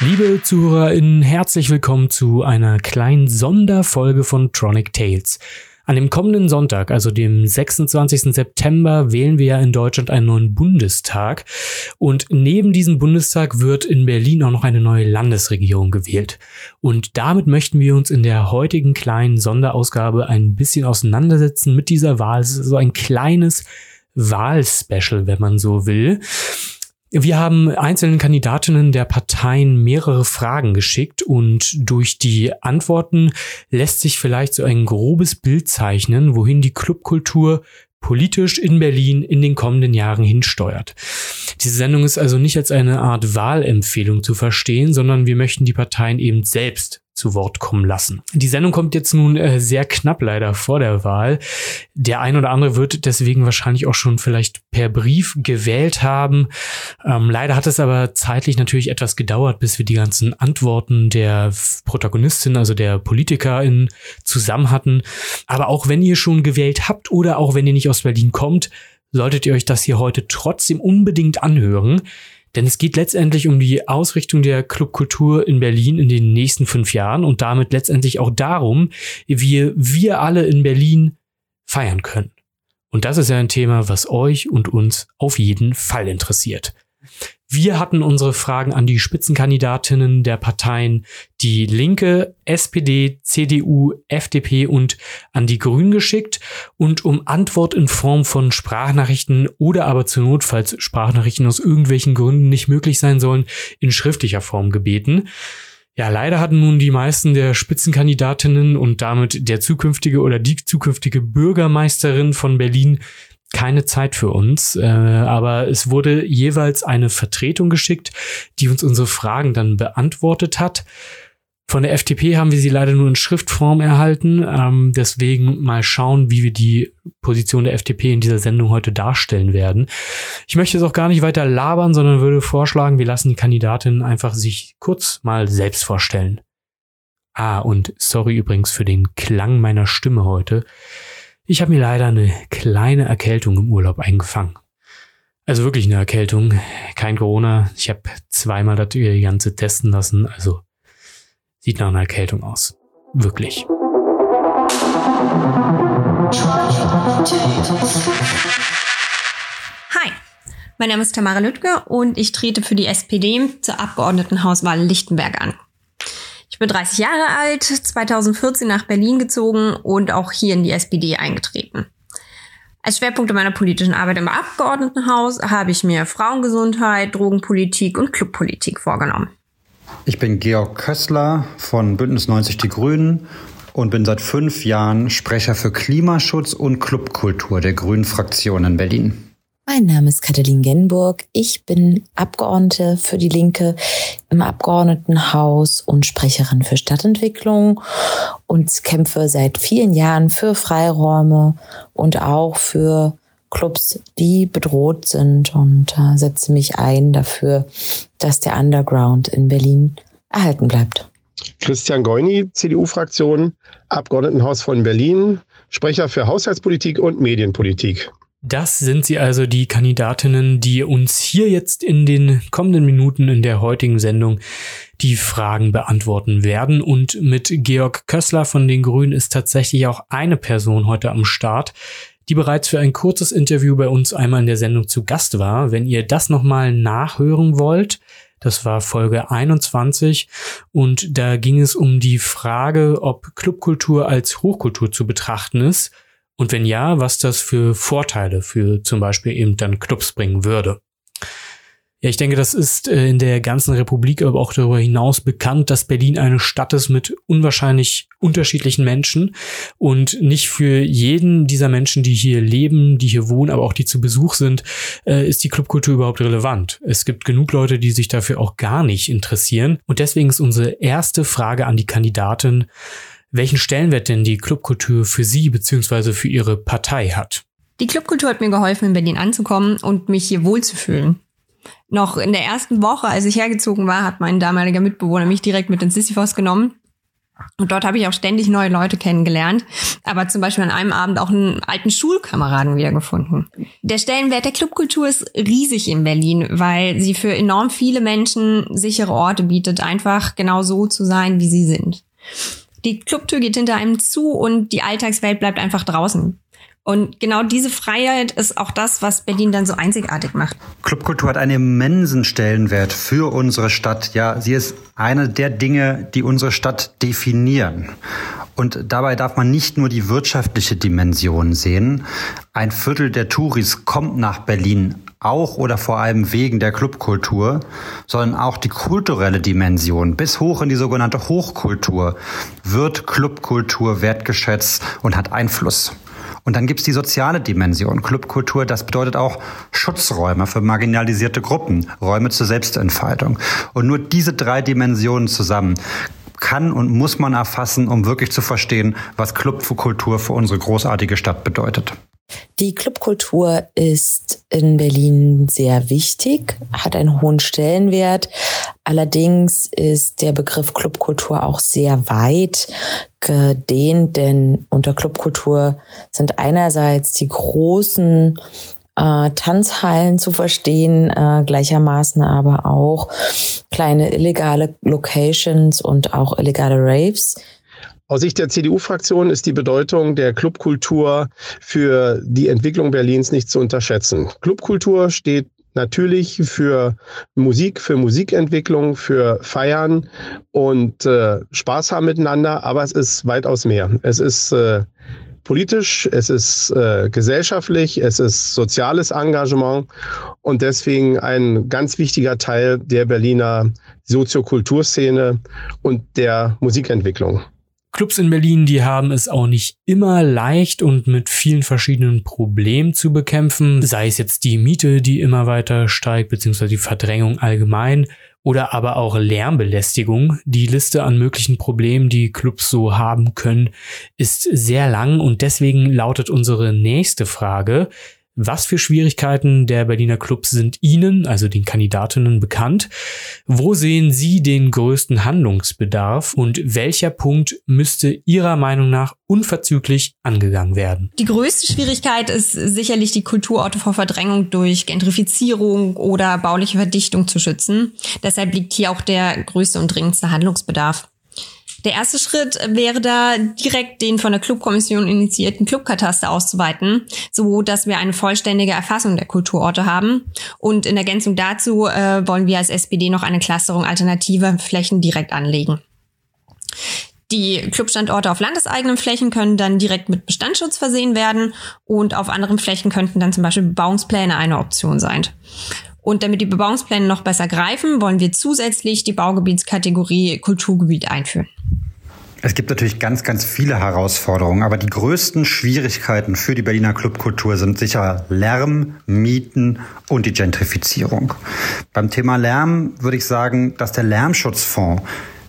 Liebe ZuhörerInnen, herzlich willkommen zu einer kleinen Sonderfolge von Tronic Tales. An dem kommenden Sonntag, also dem 26. September, wählen wir ja in Deutschland einen neuen Bundestag. Und neben diesem Bundestag wird in Berlin auch noch eine neue Landesregierung gewählt. Und damit möchten wir uns in der heutigen kleinen Sonderausgabe ein bisschen auseinandersetzen mit dieser Wahl. Es ist so ein kleines Wahlspecial, wenn man so will. Wir haben einzelnen Kandidatinnen der Parteien mehrere Fragen geschickt und durch die Antworten lässt sich vielleicht so ein grobes Bild zeichnen, wohin die Clubkultur politisch in Berlin in den kommenden Jahren hinsteuert. Diese Sendung ist also nicht als eine Art Wahlempfehlung zu verstehen, sondern wir möchten die Parteien eben selbst zu Wort kommen lassen. Die Sendung kommt jetzt nun äh, sehr knapp leider vor der Wahl. Der ein oder andere wird deswegen wahrscheinlich auch schon vielleicht per Brief gewählt haben. Ähm, leider hat es aber zeitlich natürlich etwas gedauert, bis wir die ganzen Antworten der Protagonistin, also der Politikerin zusammen hatten. Aber auch wenn ihr schon gewählt habt oder auch wenn ihr nicht aus Berlin kommt, solltet ihr euch das hier heute trotzdem unbedingt anhören. Denn es geht letztendlich um die Ausrichtung der Clubkultur in Berlin in den nächsten fünf Jahren und damit letztendlich auch darum, wie wir alle in Berlin feiern können. Und das ist ja ein Thema, was euch und uns auf jeden Fall interessiert. Wir hatten unsere Fragen an die Spitzenkandidatinnen der Parteien Die Linke, SPD, CDU, FDP und an die Grünen geschickt und um Antwort in Form von Sprachnachrichten oder aber zur Not, falls Sprachnachrichten aus irgendwelchen Gründen nicht möglich sein sollen, in schriftlicher Form gebeten. Ja, leider hatten nun die meisten der Spitzenkandidatinnen und damit der zukünftige oder die zukünftige Bürgermeisterin von Berlin keine Zeit für uns, äh, aber es wurde jeweils eine Vertretung geschickt, die uns unsere Fragen dann beantwortet hat. Von der FDP haben wir sie leider nur in Schriftform erhalten. Ähm, deswegen mal schauen, wie wir die Position der FDP in dieser Sendung heute darstellen werden. Ich möchte es auch gar nicht weiter labern, sondern würde vorschlagen, wir lassen die Kandidatin einfach sich kurz mal selbst vorstellen. Ah, und sorry übrigens für den Klang meiner Stimme heute. Ich habe mir leider eine kleine Erkältung im Urlaub eingefangen. Also wirklich eine Erkältung, kein Corona. Ich habe zweimal das ganze testen lassen, also sieht nach einer Erkältung aus. Wirklich. Hi, mein Name ist Tamara Lüttke und ich trete für die SPD zur Abgeordnetenhauswahl Lichtenberg an. Ich bin 30 Jahre alt, 2014 nach Berlin gezogen und auch hier in die SPD eingetreten. Als Schwerpunkte meiner politischen Arbeit im Abgeordnetenhaus habe ich mir Frauengesundheit, Drogenpolitik und Clubpolitik vorgenommen. Ich bin Georg Kössler von Bündnis 90 Die Grünen und bin seit fünf Jahren Sprecher für Klimaschutz und Clubkultur der Grünen Fraktion in Berlin. Mein Name ist Katalin Genburg. Ich bin Abgeordnete für die Linke im Abgeordnetenhaus und Sprecherin für Stadtentwicklung und kämpfe seit vielen Jahren für Freiräume und auch für Clubs, die bedroht sind und äh, setze mich ein dafür, dass der Underground in Berlin erhalten bleibt. Christian Goini, CDU-Fraktion, Abgeordnetenhaus von Berlin, Sprecher für Haushaltspolitik und Medienpolitik. Das sind sie also die Kandidatinnen, die uns hier jetzt in den kommenden Minuten in der heutigen Sendung die Fragen beantworten werden. Und mit Georg Kössler von den Grünen ist tatsächlich auch eine Person heute am Start, die bereits für ein kurzes Interview bei uns einmal in der Sendung zu Gast war. Wenn ihr das nochmal nachhören wollt, das war Folge 21 und da ging es um die Frage, ob Clubkultur als Hochkultur zu betrachten ist und wenn ja, was das für Vorteile für zum Beispiel eben dann Clubs bringen würde. Ja, ich denke, das ist äh, in der ganzen Republik, aber auch darüber hinaus bekannt, dass Berlin eine Stadt ist mit unwahrscheinlich unterschiedlichen Menschen und nicht für jeden dieser Menschen, die hier leben, die hier wohnen, aber auch die zu Besuch sind, äh, ist die Clubkultur überhaupt relevant. Es gibt genug Leute, die sich dafür auch gar nicht interessieren und deswegen ist unsere erste Frage an die Kandidatin, welchen Stellenwert denn die Clubkultur für Sie bzw. für Ihre Partei hat. Die Clubkultur hat mir geholfen, in Berlin anzukommen und mich hier wohlzufühlen. Noch in der ersten Woche, als ich hergezogen war, hat mein damaliger Mitbewohner mich direkt mit ins Sisyphos genommen. Und dort habe ich auch ständig neue Leute kennengelernt, aber zum Beispiel an einem Abend auch einen alten Schulkameraden wiedergefunden. Der Stellenwert der Clubkultur ist riesig in Berlin, weil sie für enorm viele Menschen sichere Orte bietet, einfach genau so zu sein, wie sie sind. Die Clubtür geht hinter einem zu und die Alltagswelt bleibt einfach draußen. Und genau diese Freiheit ist auch das, was Berlin dann so einzigartig macht. Clubkultur hat einen immensen Stellenwert für unsere Stadt. Ja, sie ist eine der Dinge, die unsere Stadt definieren. Und dabei darf man nicht nur die wirtschaftliche Dimension sehen. Ein Viertel der Touris kommt nach Berlin auch oder vor allem wegen der Clubkultur, sondern auch die kulturelle Dimension bis hoch in die sogenannte Hochkultur wird Clubkultur wertgeschätzt und hat Einfluss. Und dann gibt's die soziale Dimension. Clubkultur, das bedeutet auch Schutzräume für marginalisierte Gruppen, Räume zur Selbstentfaltung. Und nur diese drei Dimensionen zusammen kann und muss man erfassen, um wirklich zu verstehen, was Clubkultur für unsere großartige Stadt bedeutet. Die Clubkultur ist in Berlin sehr wichtig, hat einen hohen Stellenwert. Allerdings ist der Begriff Clubkultur auch sehr weit gedehnt, denn unter Clubkultur sind einerseits die großen äh, Tanzhallen zu verstehen, äh, gleichermaßen aber auch kleine illegale Locations und auch illegale Raves. Aus Sicht der CDU-Fraktion ist die Bedeutung der Clubkultur für die Entwicklung Berlins nicht zu unterschätzen. Clubkultur steht natürlich für Musik, für Musikentwicklung, für Feiern und äh, Spaß haben miteinander, aber es ist weitaus mehr. Es ist äh, politisch, es ist äh, gesellschaftlich, es ist soziales Engagement und deswegen ein ganz wichtiger Teil der Berliner Soziokulturszene und der Musikentwicklung. Clubs in Berlin, die haben es auch nicht immer leicht und mit vielen verschiedenen Problemen zu bekämpfen, sei es jetzt die Miete, die immer weiter steigt, beziehungsweise die Verdrängung allgemein oder aber auch Lärmbelästigung. Die Liste an möglichen Problemen, die Clubs so haben können, ist sehr lang und deswegen lautet unsere nächste Frage, was für Schwierigkeiten der Berliner Clubs sind Ihnen, also den Kandidatinnen, bekannt? Wo sehen Sie den größten Handlungsbedarf und welcher Punkt müsste Ihrer Meinung nach unverzüglich angegangen werden? Die größte Schwierigkeit ist sicherlich die Kulturorte vor Verdrängung durch Gentrifizierung oder bauliche Verdichtung zu schützen. Deshalb liegt hier auch der größte und dringendste Handlungsbedarf. Der erste Schritt wäre da, direkt den von der Clubkommission initiierten Clubkataster auszuweiten, so dass wir eine vollständige Erfassung der Kulturorte haben. Und in Ergänzung dazu äh, wollen wir als SPD noch eine Clusterung alternativer Flächen direkt anlegen. Die Clubstandorte auf landeseigenen Flächen können dann direkt mit Bestandsschutz versehen werden und auf anderen Flächen könnten dann zum Beispiel Bebauungspläne eine Option sein. Und damit die Bebauungspläne noch besser greifen, wollen wir zusätzlich die Baugebietskategorie Kulturgebiet einführen. Es gibt natürlich ganz, ganz viele Herausforderungen, aber die größten Schwierigkeiten für die Berliner Clubkultur sind sicher Lärm, Mieten und die Gentrifizierung. Beim Thema Lärm würde ich sagen, dass der Lärmschutzfonds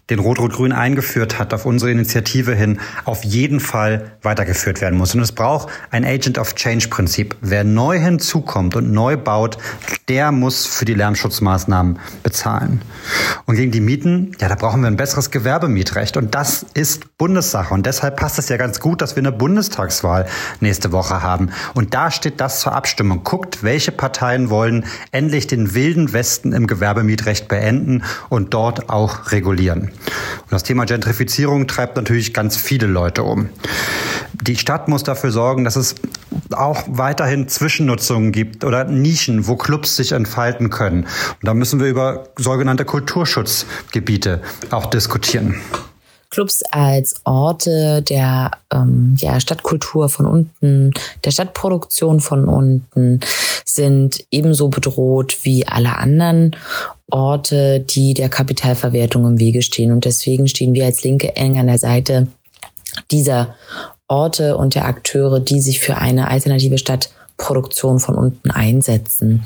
den Rot-Rot-Grün eingeführt hat, auf unsere Initiative hin, auf jeden Fall weitergeführt werden muss. Und es braucht ein Agent of Change-Prinzip. Wer neu hinzukommt und neu baut, der muss für die Lärmschutzmaßnahmen bezahlen. Und gegen die Mieten, ja, da brauchen wir ein besseres Gewerbemietrecht. Und das ist Bundessache. Und deshalb passt es ja ganz gut, dass wir eine Bundestagswahl nächste Woche haben. Und da steht das zur Abstimmung. Guckt, welche Parteien wollen endlich den wilden Westen im Gewerbemietrecht beenden und dort auch regulieren. Und das Thema Gentrifizierung treibt natürlich ganz viele Leute um. Die Stadt muss dafür sorgen, dass es auch weiterhin Zwischennutzungen gibt oder Nischen, wo Clubs sich entfalten können. Und da müssen wir über sogenannte Kulturschutzgebiete auch diskutieren. Clubs als Orte der ähm, ja, Stadtkultur von unten, der Stadtproduktion von unten sind ebenso bedroht wie alle anderen Orte, die der Kapitalverwertung im Wege stehen. Und deswegen stehen wir als Linke eng an der Seite dieser Orte und der Akteure, die sich für eine alternative Stadtproduktion von unten einsetzen.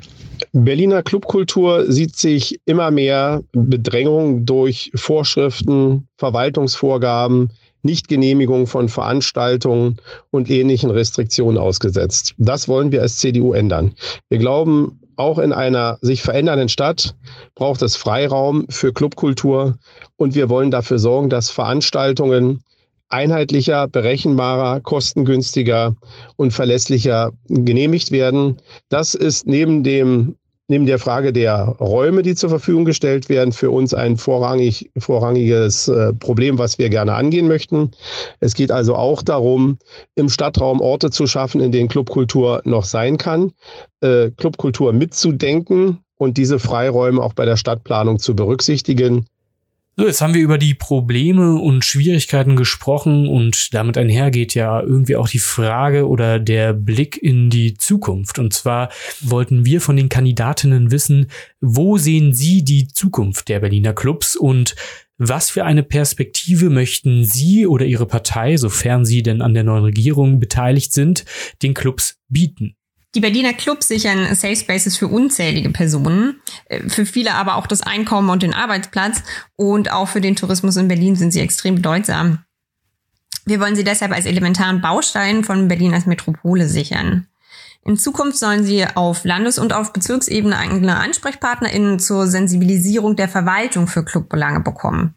Berliner Clubkultur sieht sich immer mehr Bedrängung durch Vorschriften, Verwaltungsvorgaben, Nichtgenehmigung von Veranstaltungen und ähnlichen Restriktionen ausgesetzt. Das wollen wir als CDU ändern. Wir glauben auch in einer sich verändernden Stadt braucht es Freiraum für Clubkultur und wir wollen dafür sorgen, dass Veranstaltungen einheitlicher, berechenbarer, kostengünstiger und verlässlicher genehmigt werden. Das ist neben dem neben der Frage der Räume, die zur Verfügung gestellt werden, für uns ein vorrangig, vorrangiges äh, Problem, was wir gerne angehen möchten. Es geht also auch darum, im Stadtraum Orte zu schaffen, in denen Clubkultur noch sein kann, äh, Clubkultur mitzudenken und diese Freiräume auch bei der Stadtplanung zu berücksichtigen. So, jetzt haben wir über die Probleme und Schwierigkeiten gesprochen und damit einhergeht ja irgendwie auch die Frage oder der Blick in die Zukunft. Und zwar wollten wir von den Kandidatinnen wissen, wo sehen Sie die Zukunft der Berliner Clubs und was für eine Perspektive möchten Sie oder Ihre Partei, sofern Sie denn an der neuen Regierung beteiligt sind, den Clubs bieten? Die Berliner Clubs sichern Safe Spaces für unzählige Personen, äh, für viele aber auch das Einkommen und den Arbeitsplatz und auch für den Tourismus in Berlin sind sie extrem bedeutsam. Wir wollen sie deshalb als elementaren Baustein von Berlin als Metropole sichern. In Zukunft sollen sie auf Landes- und auf Bezirksebene eigene AnsprechpartnerInnen zur Sensibilisierung der Verwaltung für Clubbelange bekommen.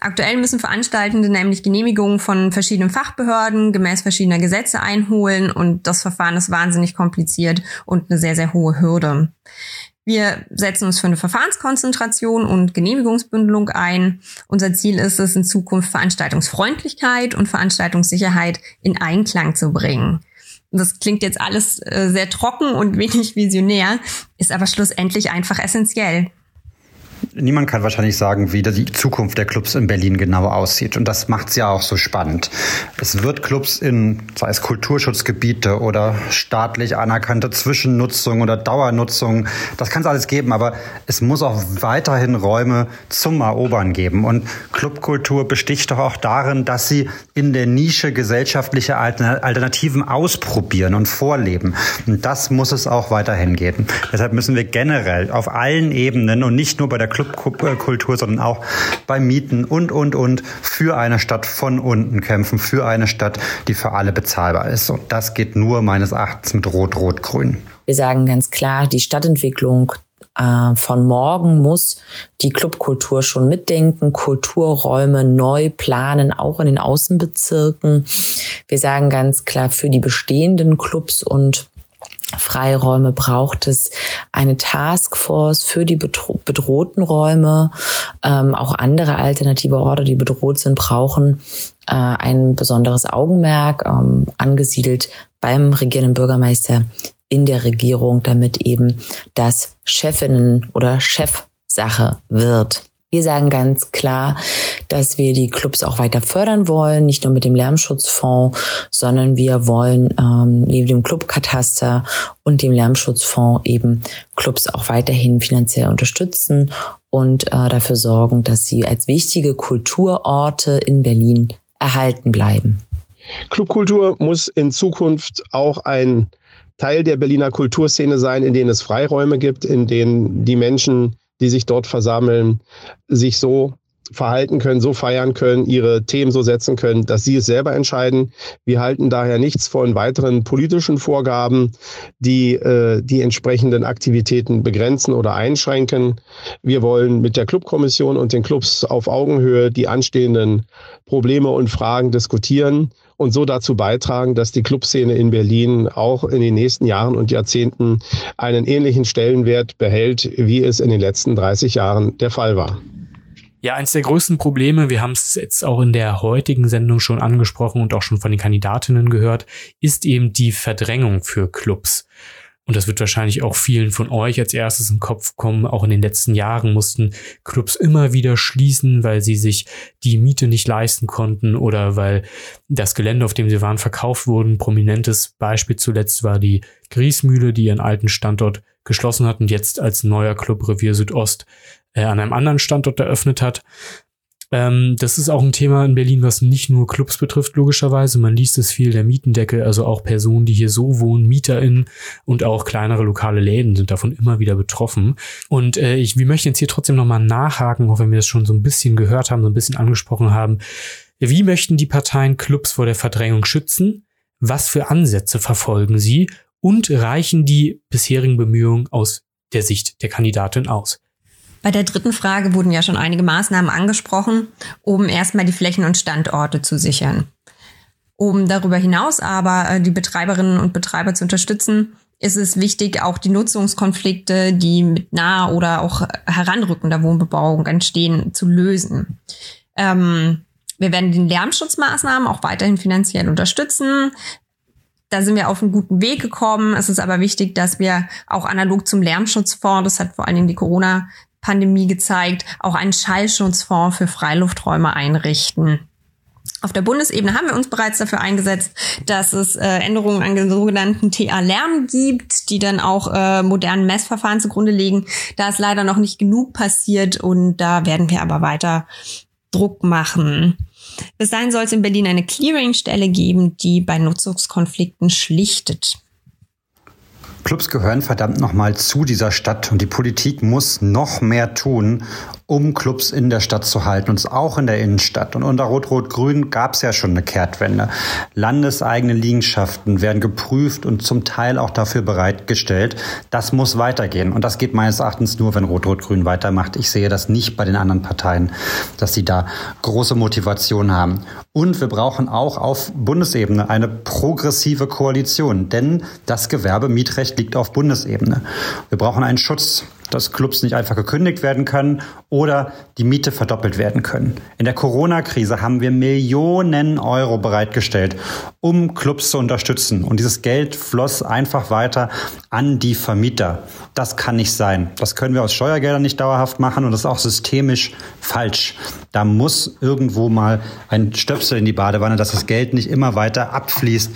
Aktuell müssen Veranstaltende nämlich Genehmigungen von verschiedenen Fachbehörden gemäß verschiedener Gesetze einholen und das Verfahren ist wahnsinnig kompliziert und eine sehr, sehr hohe Hürde. Wir setzen uns für eine Verfahrenskonzentration und Genehmigungsbündelung ein. Unser Ziel ist es, in Zukunft Veranstaltungsfreundlichkeit und Veranstaltungssicherheit in Einklang zu bringen. Das klingt jetzt alles äh, sehr trocken und wenig visionär, ist aber schlussendlich einfach essentiell niemand kann wahrscheinlich sagen, wie die Zukunft der Clubs in Berlin genau aussieht. Und das macht es ja auch so spannend. Es wird Clubs in, sei es Kulturschutzgebiete oder staatlich anerkannte Zwischennutzung oder Dauernutzung, das kann es alles geben, aber es muss auch weiterhin Räume zum Erobern geben. Und Clubkultur besticht doch auch darin, dass sie in der Nische gesellschaftliche Alternativen ausprobieren und vorleben. Und das muss es auch weiterhin geben. Deshalb müssen wir generell auf allen Ebenen und nicht nur bei der Clubkultur, sondern auch bei Mieten und, und, und für eine Stadt von unten kämpfen, für eine Stadt, die für alle bezahlbar ist. Und das geht nur meines Erachtens mit Rot-Rot-Grün. Wir sagen ganz klar, die Stadtentwicklung äh, von morgen muss die Clubkultur schon mitdenken, Kulturräume neu planen, auch in den Außenbezirken. Wir sagen ganz klar, für die bestehenden Clubs und Freiräume braucht es eine Taskforce für die bedro bedrohten Räume. Ähm, auch andere alternative Orte, die bedroht sind, brauchen äh, ein besonderes Augenmerk, ähm, angesiedelt beim regierenden Bürgermeister in der Regierung, damit eben das Chefinnen oder Chefsache wird. Wir sagen ganz klar, dass wir die Clubs auch weiter fördern wollen, nicht nur mit dem Lärmschutzfonds, sondern wir wollen ähm, neben dem Clubkataster und dem Lärmschutzfonds eben Clubs auch weiterhin finanziell unterstützen und äh, dafür sorgen, dass sie als wichtige Kulturorte in Berlin erhalten bleiben. Clubkultur muss in Zukunft auch ein Teil der Berliner Kulturszene sein, in denen es Freiräume gibt, in denen die Menschen die sich dort versammeln, sich so verhalten können, so feiern können, ihre Themen so setzen können, dass sie es selber entscheiden. Wir halten daher nichts von weiteren politischen Vorgaben, die äh, die entsprechenden Aktivitäten begrenzen oder einschränken. Wir wollen mit der Clubkommission und den Clubs auf Augenhöhe die anstehenden Probleme und Fragen diskutieren und so dazu beitragen, dass die Clubszene in Berlin auch in den nächsten Jahren und Jahrzehnten einen ähnlichen Stellenwert behält, wie es in den letzten 30 Jahren der Fall war. Ja, eins der größten Probleme, wir haben es jetzt auch in der heutigen Sendung schon angesprochen und auch schon von den Kandidatinnen gehört, ist eben die Verdrängung für Clubs. Und das wird wahrscheinlich auch vielen von euch als erstes im Kopf kommen. Auch in den letzten Jahren mussten Clubs immer wieder schließen, weil sie sich die Miete nicht leisten konnten oder weil das Gelände, auf dem sie waren, verkauft wurden. Prominentes Beispiel zuletzt war die Griesmühle, die ihren alten Standort geschlossen hat und jetzt als neuer Club Revier Südost äh, an einem anderen Standort eröffnet hat. Ähm, das ist auch ein Thema in Berlin, was nicht nur Clubs betrifft, logischerweise. Man liest es viel, der Mietendeckel, also auch Personen, die hier so wohnen, MieterInnen und auch kleinere lokale Läden sind davon immer wieder betroffen. Und äh, ich, wir möchten jetzt hier trotzdem nochmal nachhaken, auch wenn wir das schon so ein bisschen gehört haben, so ein bisschen angesprochen haben. Wie möchten die Parteien Clubs vor der Verdrängung schützen? Was für Ansätze verfolgen sie? und reichen die bisherigen Bemühungen aus der Sicht der Kandidatin aus? Bei der dritten Frage wurden ja schon einige Maßnahmen angesprochen, um erstmal die Flächen und Standorte zu sichern. Um darüber hinaus aber äh, die Betreiberinnen und Betreiber zu unterstützen, ist es wichtig, auch die Nutzungskonflikte, die mit naher oder auch heranrückender Wohnbebauung entstehen, zu lösen. Ähm, wir werden den Lärmschutzmaßnahmen auch weiterhin finanziell unterstützen. Da sind wir auf einen guten Weg gekommen. Es ist aber wichtig, dass wir auch analog zum Lärmschutzfonds, das hat vor allen Dingen die Corona-Pandemie gezeigt, auch einen Schallschutzfonds für Freilufträume einrichten. Auf der Bundesebene haben wir uns bereits dafür eingesetzt, dass es äh, Änderungen an den sogenannten TA-Lärm gibt, die dann auch äh, modernen Messverfahren zugrunde legen. Da ist leider noch nicht genug passiert und da werden wir aber weiter Druck machen. Bis dahin soll es in Berlin eine Clearingstelle geben, die bei Nutzungskonflikten schlichtet. Clubs gehören verdammt nochmal zu dieser Stadt und die Politik muss noch mehr tun, um Clubs in der Stadt zu halten und auch in der Innenstadt. Und unter Rot-Rot-Grün gab es ja schon eine Kehrtwende. Landeseigene Liegenschaften werden geprüft und zum Teil auch dafür bereitgestellt. Das muss weitergehen. Und das geht meines Erachtens nur, wenn Rot-Rot-Grün weitermacht. Ich sehe das nicht bei den anderen Parteien, dass sie da große Motivation haben. Und wir brauchen auch auf Bundesebene eine progressive Koalition, denn das Gewerbemietrecht liegt auf Bundesebene. Wir brauchen einen Schutz dass Clubs nicht einfach gekündigt werden können oder die Miete verdoppelt werden können. In der Corona-Krise haben wir Millionen Euro bereitgestellt, um Clubs zu unterstützen. Und dieses Geld floss einfach weiter an die Vermieter. Das kann nicht sein. Das können wir aus Steuergeldern nicht dauerhaft machen und das ist auch systemisch falsch. Da muss irgendwo mal ein Stöpsel in die Badewanne, dass das Geld nicht immer weiter abfließt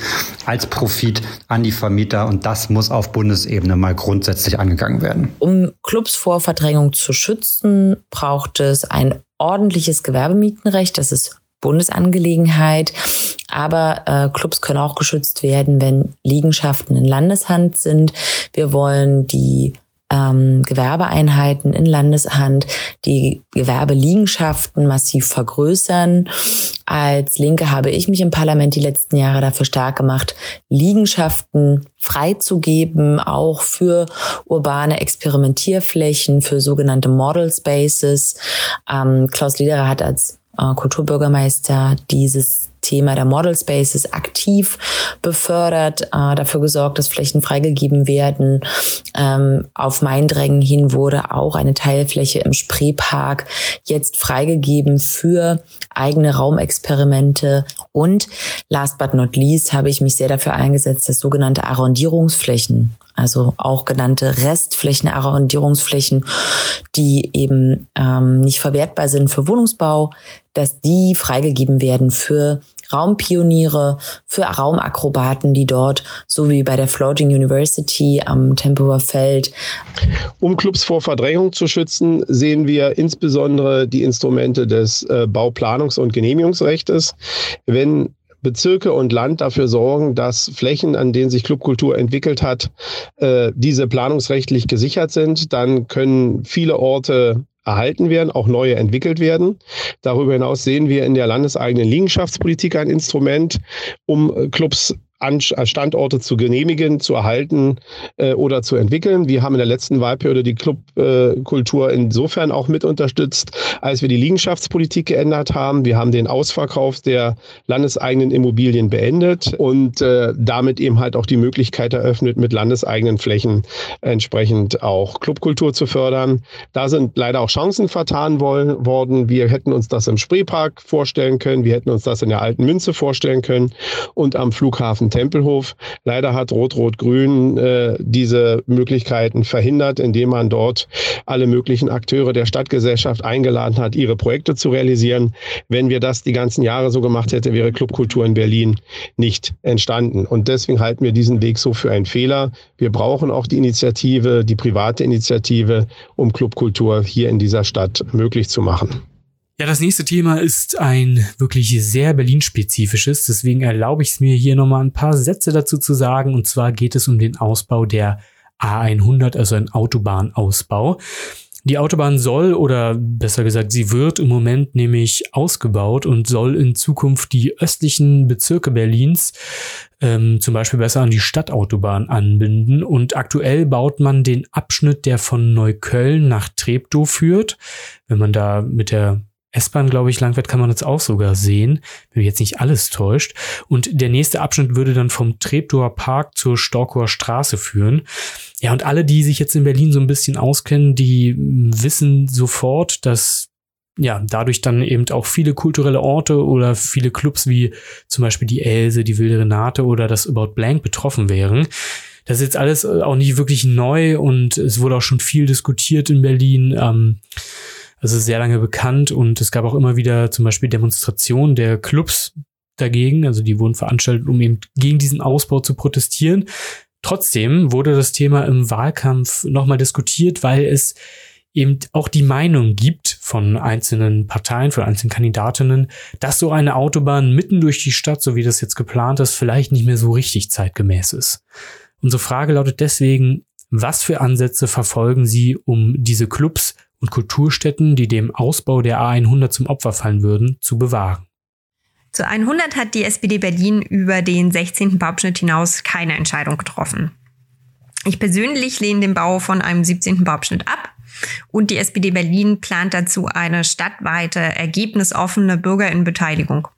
als Profit an die Vermieter. Und das muss auf Bundesebene mal grundsätzlich angegangen werden. Um Clubs vor Verdrängung zu schützen, braucht es ein ordentliches Gewerbemietenrecht. Das ist Bundesangelegenheit. Aber äh, Clubs können auch geschützt werden, wenn Liegenschaften in Landeshand sind. Wir wollen die ähm, Gewerbeeinheiten in Landeshand, die Gewerbeliegenschaften massiv vergrößern. Als Linke habe ich mich im Parlament die letzten Jahre dafür stark gemacht, Liegenschaften freizugeben, auch für urbane Experimentierflächen, für sogenannte Model Spaces. Ähm, Klaus Lederer hat als äh, Kulturbürgermeister dieses Thema der Model Spaces aktiv befördert, äh, dafür gesorgt, dass Flächen freigegeben werden. Ähm, auf mein Drängen hin wurde auch eine Teilfläche im Spreepark jetzt freigegeben für eigene Raumexperimente. Und last but not least habe ich mich sehr dafür eingesetzt, dass sogenannte Arrondierungsflächen also auch genannte Restflächen, Arrondierungsflächen, die eben ähm, nicht verwertbar sind für Wohnungsbau, dass die freigegeben werden für Raumpioniere, für Raumakrobaten, die dort, so wie bei der Floating University am Tempelhofer Feld. Um Clubs vor Verdrängung zu schützen, sehen wir insbesondere die Instrumente des äh, Bauplanungs- und Genehmigungsrechts. Wenn Bezirke und Land dafür sorgen, dass Flächen, an denen sich Clubkultur entwickelt hat, äh, diese planungsrechtlich gesichert sind, dann können viele Orte erhalten werden, auch neue entwickelt werden. Darüber hinaus sehen wir in der landeseigenen Liegenschaftspolitik ein Instrument, um Clubs äh, Standorte zu genehmigen, zu erhalten äh, oder zu entwickeln. Wir haben in der letzten Wahlperiode die Clubkultur äh, insofern auch mit unterstützt, als wir die Liegenschaftspolitik geändert haben. Wir haben den Ausverkauf der landeseigenen Immobilien beendet und äh, damit eben halt auch die Möglichkeit eröffnet, mit landeseigenen Flächen entsprechend auch Clubkultur zu fördern. Da sind leider auch Chancen vertan wollen, worden. Wir hätten uns das im Spreepark vorstellen können. Wir hätten uns das in der alten Münze vorstellen können und am Flughafen Tempelhof. Leider hat Rot-Rot-Grün äh, diese Möglichkeiten verhindert, indem man dort alle möglichen Akteure der Stadtgesellschaft eingeladen hat, ihre Projekte zu realisieren. Wenn wir das die ganzen Jahre so gemacht hätten, wäre Clubkultur in Berlin nicht entstanden. Und deswegen halten wir diesen Weg so für einen Fehler. Wir brauchen auch die Initiative, die private Initiative, um Clubkultur hier in dieser Stadt möglich zu machen. Ja, das nächste Thema ist ein wirklich sehr Berlin-spezifisches. Deswegen erlaube ich es mir hier nochmal ein paar Sätze dazu zu sagen. Und zwar geht es um den Ausbau der A100, also ein Autobahnausbau. Die Autobahn soll oder besser gesagt, sie wird im Moment nämlich ausgebaut und soll in Zukunft die östlichen Bezirke Berlins ähm, zum Beispiel besser an die Stadtautobahn anbinden. Und aktuell baut man den Abschnitt, der von Neukölln nach Treptow führt. Wenn man da mit der S-Bahn, glaube ich, lang wird, kann man das auch sogar sehen, wenn mich jetzt nicht alles täuscht. Und der nächste Abschnitt würde dann vom Treptower Park zur Storkower Straße führen. Ja, und alle, die sich jetzt in Berlin so ein bisschen auskennen, die wissen sofort, dass ja, dadurch dann eben auch viele kulturelle Orte oder viele Clubs wie zum Beispiel die Else, die Wilde Renate oder das About Blank betroffen wären. Das ist jetzt alles auch nicht wirklich neu und es wurde auch schon viel diskutiert in Berlin. Ähm, das ist sehr lange bekannt und es gab auch immer wieder zum Beispiel Demonstrationen der Clubs dagegen. Also die wurden veranstaltet, um eben gegen diesen Ausbau zu protestieren. Trotzdem wurde das Thema im Wahlkampf nochmal diskutiert, weil es eben auch die Meinung gibt von einzelnen Parteien, von einzelnen Kandidatinnen, dass so eine Autobahn mitten durch die Stadt, so wie das jetzt geplant ist, vielleicht nicht mehr so richtig zeitgemäß ist. Unsere Frage lautet deswegen, was für Ansätze verfolgen Sie, um diese Clubs und Kulturstätten, die dem Ausbau der A100 zum Opfer fallen würden, zu bewahren. Zu 100 hat die SPD Berlin über den 16. Bauabschnitt hinaus keine Entscheidung getroffen. Ich persönlich lehne den Bau von einem 17. Bauabschnitt ab und die SPD Berlin plant dazu eine stadtweite, ergebnisoffene Bürgerinnenbeteiligung.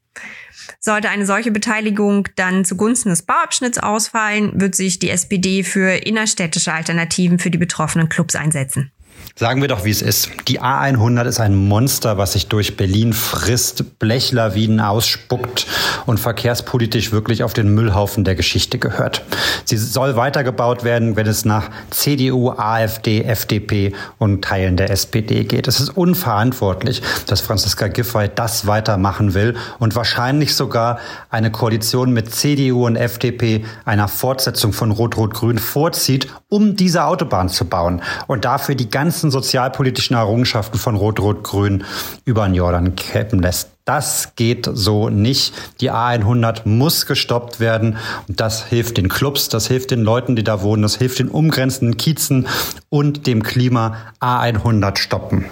Sollte eine solche Beteiligung dann zugunsten des Bauabschnitts ausfallen, wird sich die SPD für innerstädtische Alternativen für die betroffenen Clubs einsetzen. Sagen wir doch, wie es ist. Die A100 ist ein Monster, was sich durch Berlin frisst, Blechlawinen ausspuckt und verkehrspolitisch wirklich auf den Müllhaufen der Geschichte gehört. Sie soll weitergebaut werden, wenn es nach CDU, AfD, FDP und Teilen der SPD geht. Es ist unverantwortlich, dass Franziska Giffey das weitermachen will und wahrscheinlich sogar eine Koalition mit CDU und FDP einer Fortsetzung von Rot-Rot-Grün vorzieht, um diese Autobahn zu bauen und dafür die ganzen ganzen sozialpolitischen Errungenschaften von Rot-Rot-Grün über den Jordan kippen lässt. Das geht so nicht. Die A100 muss gestoppt werden. Und das hilft den Clubs, das hilft den Leuten, die da wohnen, das hilft den umgrenzenden Kiezen und dem Klima. A100 stoppen.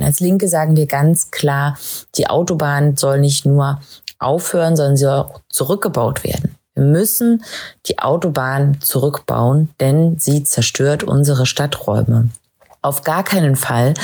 Als Linke sagen wir ganz klar, die Autobahn soll nicht nur aufhören, sondern sie soll auch zurückgebaut werden. Wir müssen die Autobahn zurückbauen, denn sie zerstört unsere Stadträume. Auf gar keinen Fall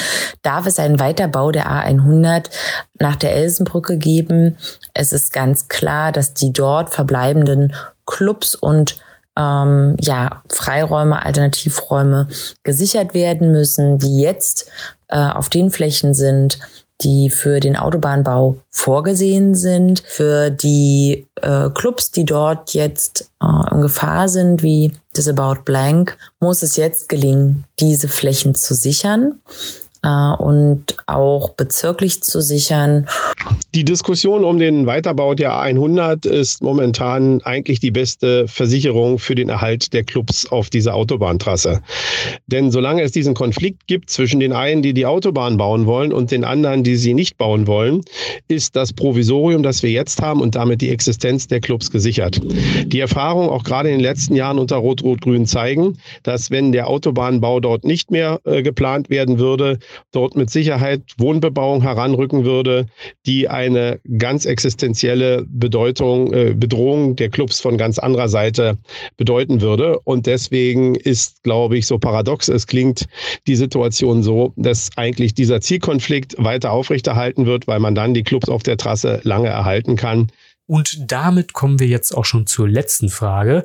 darf es einen Weiterbau der A100 nach der Elsenbrücke geben. Es ist ganz klar, dass die dort verbleibenden Clubs und ähm, ja, Freiräume, Alternativräume gesichert werden müssen, die jetzt äh, auf den Flächen sind, die für den Autobahnbau vorgesehen sind, für die äh, Clubs, die dort jetzt äh, in Gefahr sind, wie das About Blank, muss es jetzt gelingen, diese Flächen zu sichern äh, und auch bezirklich zu sichern. Die Diskussion um den Weiterbau der A100 ist momentan eigentlich die beste Versicherung für den Erhalt der Clubs auf dieser Autobahntrasse. Denn solange es diesen Konflikt gibt zwischen den einen, die die Autobahn bauen wollen und den anderen, die sie nicht bauen wollen, ist das Provisorium, das wir jetzt haben und damit die Existenz der Clubs gesichert. Die Erfahrungen auch gerade in den letzten Jahren unter Rot-Rot-Grün zeigen, dass wenn der Autobahnbau dort nicht mehr äh, geplant werden würde, dort mit Sicherheit Wohnbebauung heranrücken würde, die eine ganz existenzielle Bedeutung, äh, Bedrohung der Clubs von ganz anderer Seite bedeuten würde. Und deswegen ist, glaube ich, so paradox es klingt, die Situation so, dass eigentlich dieser Zielkonflikt weiter aufrechterhalten wird, weil man dann die Clubs auf der Trasse lange erhalten kann. Und damit kommen wir jetzt auch schon zur letzten Frage.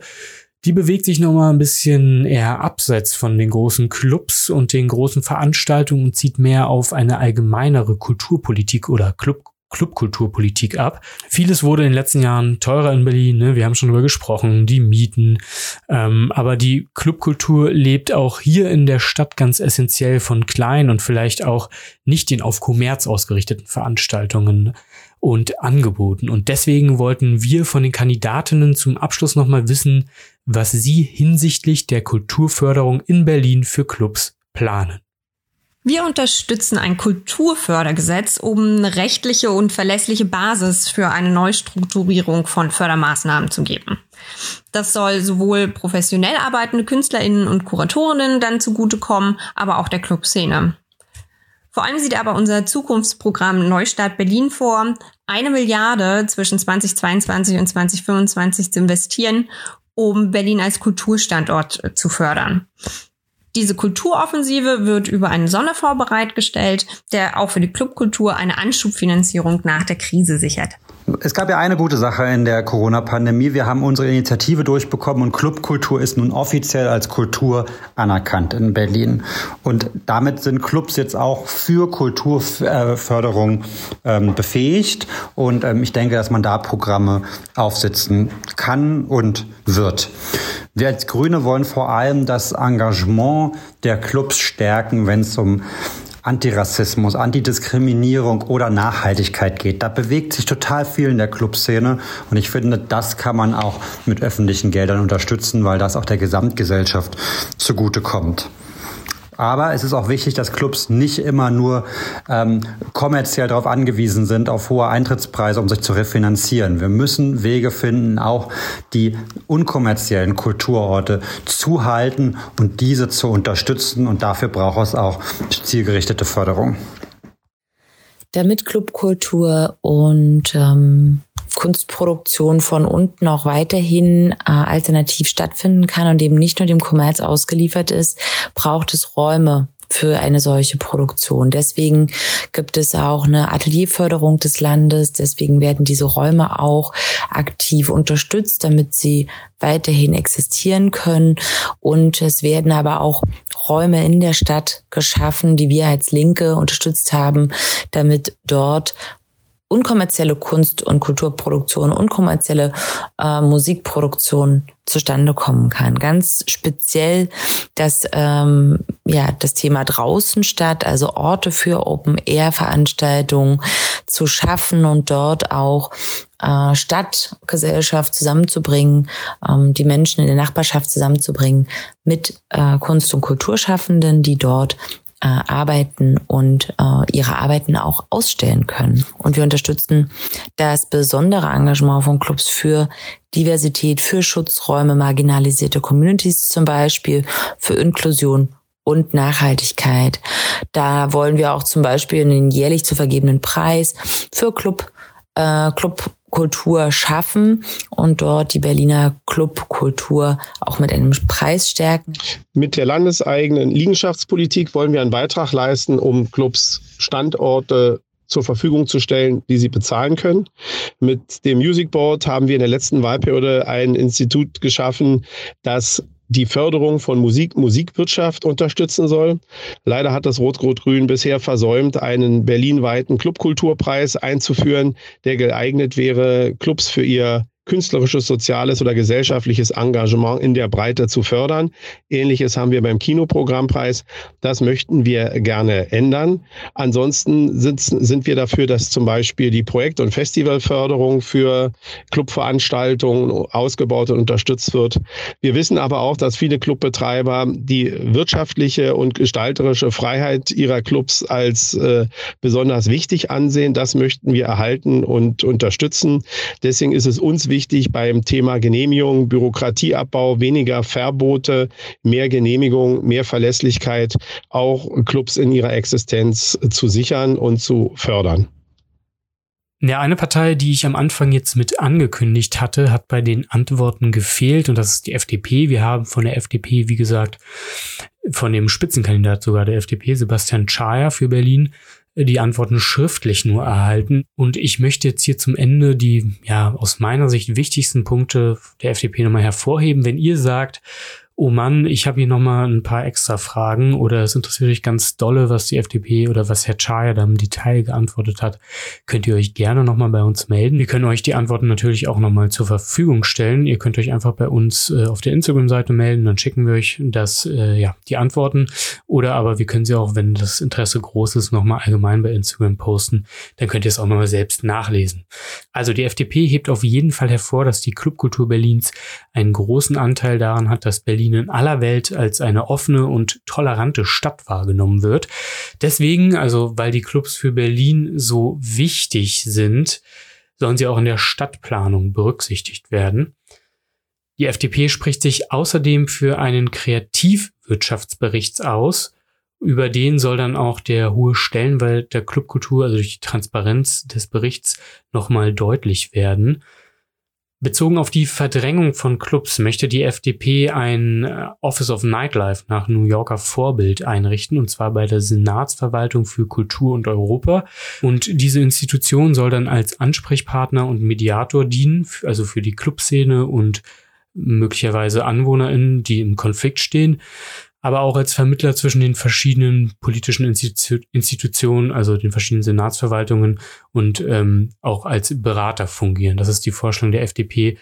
Die bewegt sich nochmal ein bisschen eher abseits von den großen Clubs und den großen Veranstaltungen und zieht mehr auf eine allgemeinere Kulturpolitik oder Club Clubkulturpolitik ab. Vieles wurde in den letzten Jahren teurer in Berlin. Ne? Wir haben schon darüber gesprochen, die Mieten. Ähm, aber die Clubkultur lebt auch hier in der Stadt ganz essentiell von kleinen und vielleicht auch nicht den auf Kommerz ausgerichteten Veranstaltungen und Angeboten. Und deswegen wollten wir von den Kandidatinnen zum Abschluss nochmal wissen, was sie hinsichtlich der Kulturförderung in Berlin für Clubs planen. Wir unterstützen ein Kulturfördergesetz, um eine rechtliche und verlässliche Basis für eine Neustrukturierung von Fördermaßnahmen zu geben. Das soll sowohl professionell arbeitende Künstlerinnen und Kuratorinnen dann zugutekommen, aber auch der Clubszene. Vor allem sieht aber unser Zukunftsprogramm Neustart Berlin vor, eine Milliarde zwischen 2022 und 2025 zu investieren, um Berlin als Kulturstandort äh, zu fördern. Diese Kulturoffensive wird über einen Sonderfonds bereitgestellt, der auch für die Clubkultur eine Anschubfinanzierung nach der Krise sichert. Es gab ja eine gute Sache in der Corona-Pandemie. Wir haben unsere Initiative durchbekommen und Clubkultur ist nun offiziell als Kultur anerkannt in Berlin. Und damit sind Clubs jetzt auch für Kulturförderung ähm, befähigt. Und ähm, ich denke, dass man da Programme aufsetzen kann und wird. Wir als Grüne wollen vor allem das Engagement der Clubs stärken, wenn es um Antirassismus, Antidiskriminierung oder Nachhaltigkeit geht. Da bewegt sich total viel in der Clubszene und ich finde, das kann man auch mit öffentlichen Geldern unterstützen, weil das auch der Gesamtgesellschaft zugutekommt. Aber es ist auch wichtig, dass Clubs nicht immer nur ähm, kommerziell darauf angewiesen sind, auf hohe Eintrittspreise, um sich zu refinanzieren. Wir müssen Wege finden, auch die unkommerziellen Kulturorte zu halten und diese zu unterstützen. Und dafür braucht es auch zielgerichtete Förderung. Damit Clubkultur und ähm, Kunstproduktion von unten auch weiterhin äh, alternativ stattfinden kann und eben nicht nur dem Kommerz ausgeliefert ist, braucht es Räume für eine solche Produktion. Deswegen gibt es auch eine Atelierförderung des Landes. Deswegen werden diese Räume auch aktiv unterstützt, damit sie weiterhin existieren können. Und es werden aber auch Räume in der Stadt geschaffen, die wir als Linke unterstützt haben, damit dort unkommerzielle Kunst- und Kulturproduktion, unkommerzielle äh, Musikproduktion zustande kommen kann. Ganz speziell das, ähm, ja, das Thema draußen statt, also Orte für Open-Air-Veranstaltungen zu schaffen und dort auch äh, Stadtgesellschaft zusammenzubringen, ähm, die Menschen in der Nachbarschaft zusammenzubringen mit äh, Kunst- und Kulturschaffenden, die dort äh, arbeiten und äh, ihre Arbeiten auch ausstellen können. Und wir unterstützen das besondere Engagement von Clubs für Diversität, für Schutzräume, marginalisierte Communities zum Beispiel, für Inklusion und Nachhaltigkeit. Da wollen wir auch zum Beispiel einen jährlich zu vergebenen Preis für Club äh, Club Kultur schaffen und dort die Berliner Clubkultur auch mit einem Preis stärken. Mit der landeseigenen Liegenschaftspolitik wollen wir einen Beitrag leisten, um Clubs Standorte zur Verfügung zu stellen, die sie bezahlen können. Mit dem Music Board haben wir in der letzten Wahlperiode ein Institut geschaffen, das die Förderung von Musik, Musikwirtschaft unterstützen soll. Leider hat das Rot-Rot-Grün bisher versäumt, einen berlinweiten Clubkulturpreis einzuführen, der geeignet wäre, Clubs für ihr künstlerisches, soziales oder gesellschaftliches Engagement in der Breite zu fördern. Ähnliches haben wir beim Kinoprogrammpreis. Das möchten wir gerne ändern. Ansonsten sind, sind wir dafür, dass zum Beispiel die Projekt- und Festivalförderung für Clubveranstaltungen ausgebaut und unterstützt wird. Wir wissen aber auch, dass viele Clubbetreiber die wirtschaftliche und gestalterische Freiheit ihrer Clubs als äh, besonders wichtig ansehen. Das möchten wir erhalten und unterstützen. Deswegen ist es uns wichtig, wichtig beim Thema Genehmigung, Bürokratieabbau, weniger Verbote, mehr Genehmigung, mehr Verlässlichkeit, auch Clubs in ihrer Existenz zu sichern und zu fördern. Ja, eine Partei, die ich am Anfang jetzt mit angekündigt hatte, hat bei den Antworten gefehlt und das ist die FDP. Wir haben von der FDP, wie gesagt, von dem Spitzenkandidat sogar der FDP, Sebastian Schaer für Berlin, die Antworten schriftlich nur erhalten. Und ich möchte jetzt hier zum Ende die, ja, aus meiner Sicht wichtigsten Punkte der FDP nochmal hervorheben. Wenn ihr sagt, oh Mann, ich habe hier nochmal ein paar extra Fragen oder es interessiert euch ganz dolle, was die FDP oder was Herr Chaya da im Detail geantwortet hat, könnt ihr euch gerne nochmal bei uns melden. Wir können euch die Antworten natürlich auch nochmal zur Verfügung stellen. Ihr könnt euch einfach bei uns äh, auf der Instagram-Seite melden, dann schicken wir euch das, äh, ja, die Antworten. Oder aber wir können sie auch, wenn das Interesse groß ist, nochmal allgemein bei Instagram posten. Dann könnt ihr es auch nochmal selbst nachlesen. Also die FDP hebt auf jeden Fall hervor, dass die Clubkultur Berlins einen großen Anteil daran hat, dass Berlin Berlin in aller Welt als eine offene und tolerante Stadt wahrgenommen wird. Deswegen, also weil die Clubs für Berlin so wichtig sind, sollen sie auch in der Stadtplanung berücksichtigt werden. Die FDP spricht sich außerdem für einen Kreativwirtschaftsbericht aus Über den soll dann auch der hohe Stellenwert der Clubkultur, also durch die Transparenz des Berichts, nochmal deutlich werden. Bezogen auf die Verdrängung von Clubs möchte die FDP ein äh, Office of Nightlife nach New Yorker Vorbild einrichten, und zwar bei der Senatsverwaltung für Kultur und Europa. Und diese Institution soll dann als Ansprechpartner und Mediator dienen, also für die Clubszene und möglicherweise AnwohnerInnen, die im Konflikt stehen aber auch als Vermittler zwischen den verschiedenen politischen Institu Institutionen, also den verschiedenen Senatsverwaltungen und ähm, auch als Berater fungieren. Das ist die Vorstellung der FDP,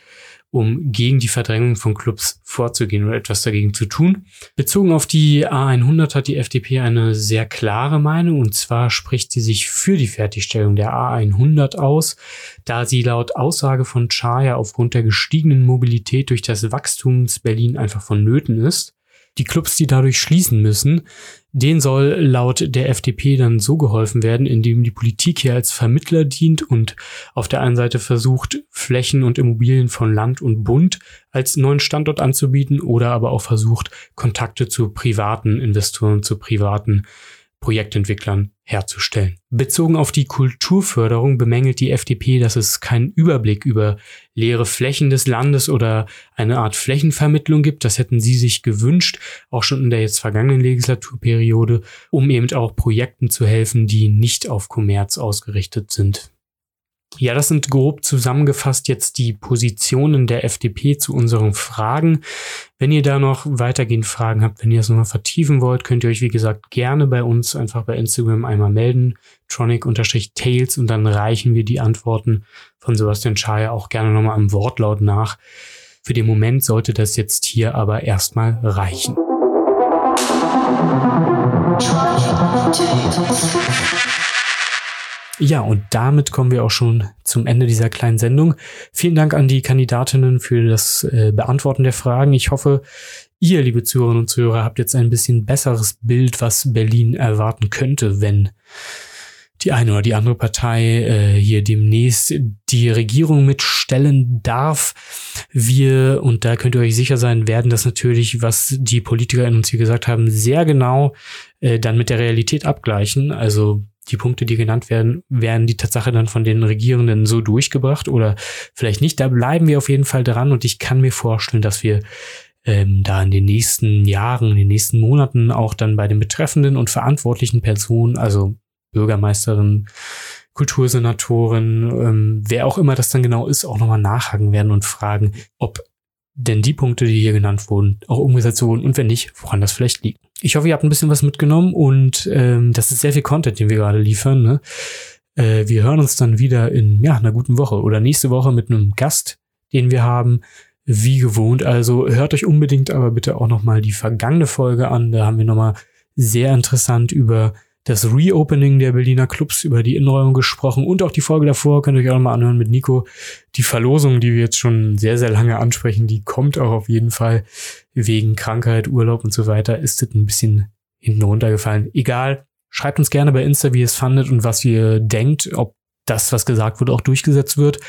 um gegen die Verdrängung von Clubs vorzugehen oder etwas dagegen zu tun. Bezogen auf die A100 hat die FDP eine sehr klare Meinung und zwar spricht sie sich für die Fertigstellung der A100 aus, da sie laut Aussage von Chaya aufgrund der gestiegenen Mobilität durch das Wachstums Berlin einfach vonnöten ist. Die Clubs, die dadurch schließen müssen, denen soll laut der FDP dann so geholfen werden, indem die Politik hier als Vermittler dient und auf der einen Seite versucht, Flächen und Immobilien von Land und Bund als neuen Standort anzubieten oder aber auch versucht, Kontakte zu privaten Investoren, zu privaten Projektentwicklern herzustellen. Bezogen auf die Kulturförderung bemängelt die FDP, dass es keinen Überblick über leere Flächen des Landes oder eine Art Flächenvermittlung gibt. Das hätten sie sich gewünscht, auch schon in der jetzt vergangenen Legislaturperiode, um eben auch Projekten zu helfen, die nicht auf Kommerz ausgerichtet sind. Ja, das sind grob zusammengefasst jetzt die Positionen der FDP zu unseren Fragen. Wenn ihr da noch weitergehend Fragen habt, wenn ihr es nochmal vertiefen wollt, könnt ihr euch, wie gesagt, gerne bei uns einfach bei Instagram einmal melden, tronic-tales und dann reichen wir die Antworten von Sebastian Schaer auch gerne nochmal am Wortlaut nach. Für den Moment sollte das jetzt hier aber erstmal reichen. Ja, und damit kommen wir auch schon zum Ende dieser kleinen Sendung. Vielen Dank an die Kandidatinnen für das äh, Beantworten der Fragen. Ich hoffe, ihr, liebe Zuhörerinnen und Zuhörer, habt jetzt ein bisschen besseres Bild, was Berlin erwarten könnte, wenn die eine oder die andere Partei äh, hier demnächst die Regierung mitstellen darf. Wir, und da könnt ihr euch sicher sein, werden das natürlich, was die PolitikerInnen uns hier gesagt haben, sehr genau äh, dann mit der Realität abgleichen. Also die Punkte, die genannt werden, werden die Tatsache dann von den Regierenden so durchgebracht oder vielleicht nicht. Da bleiben wir auf jeden Fall dran und ich kann mir vorstellen, dass wir ähm, da in den nächsten Jahren, in den nächsten Monaten auch dann bei den betreffenden und verantwortlichen Personen, also Bürgermeisterin, Kultursenatorin, ähm, wer auch immer das dann genau ist, auch nochmal nachhaken werden und fragen, ob denn die Punkte, die hier genannt wurden, auch umgesetzt wurden und wenn nicht, woran das vielleicht liegt. Ich hoffe, ihr habt ein bisschen was mitgenommen und ähm, das ist sehr viel Content, den wir gerade liefern. Ne? Äh, wir hören uns dann wieder in ja, einer guten Woche oder nächste Woche mit einem Gast, den wir haben. Wie gewohnt. Also hört euch unbedingt aber bitte auch nochmal die vergangene Folge an. Da haben wir nochmal sehr interessant über das Reopening der Berliner Clubs über die Innenräumung gesprochen und auch die Folge davor könnt ihr euch auch mal anhören mit Nico. Die Verlosung, die wir jetzt schon sehr, sehr lange ansprechen, die kommt auch auf jeden Fall wegen Krankheit, Urlaub und so weiter. Ist das ein bisschen hinten runtergefallen. Egal. Schreibt uns gerne bei Insta, wie ihr es fandet und was ihr denkt, ob das, was gesagt wurde, auch durchgesetzt wird.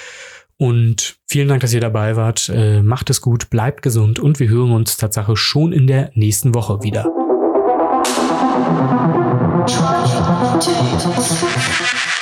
Und vielen Dank, dass ihr dabei wart. Äh, macht es gut, bleibt gesund und wir hören uns tatsächlich schon in der nächsten Woche wieder. Try to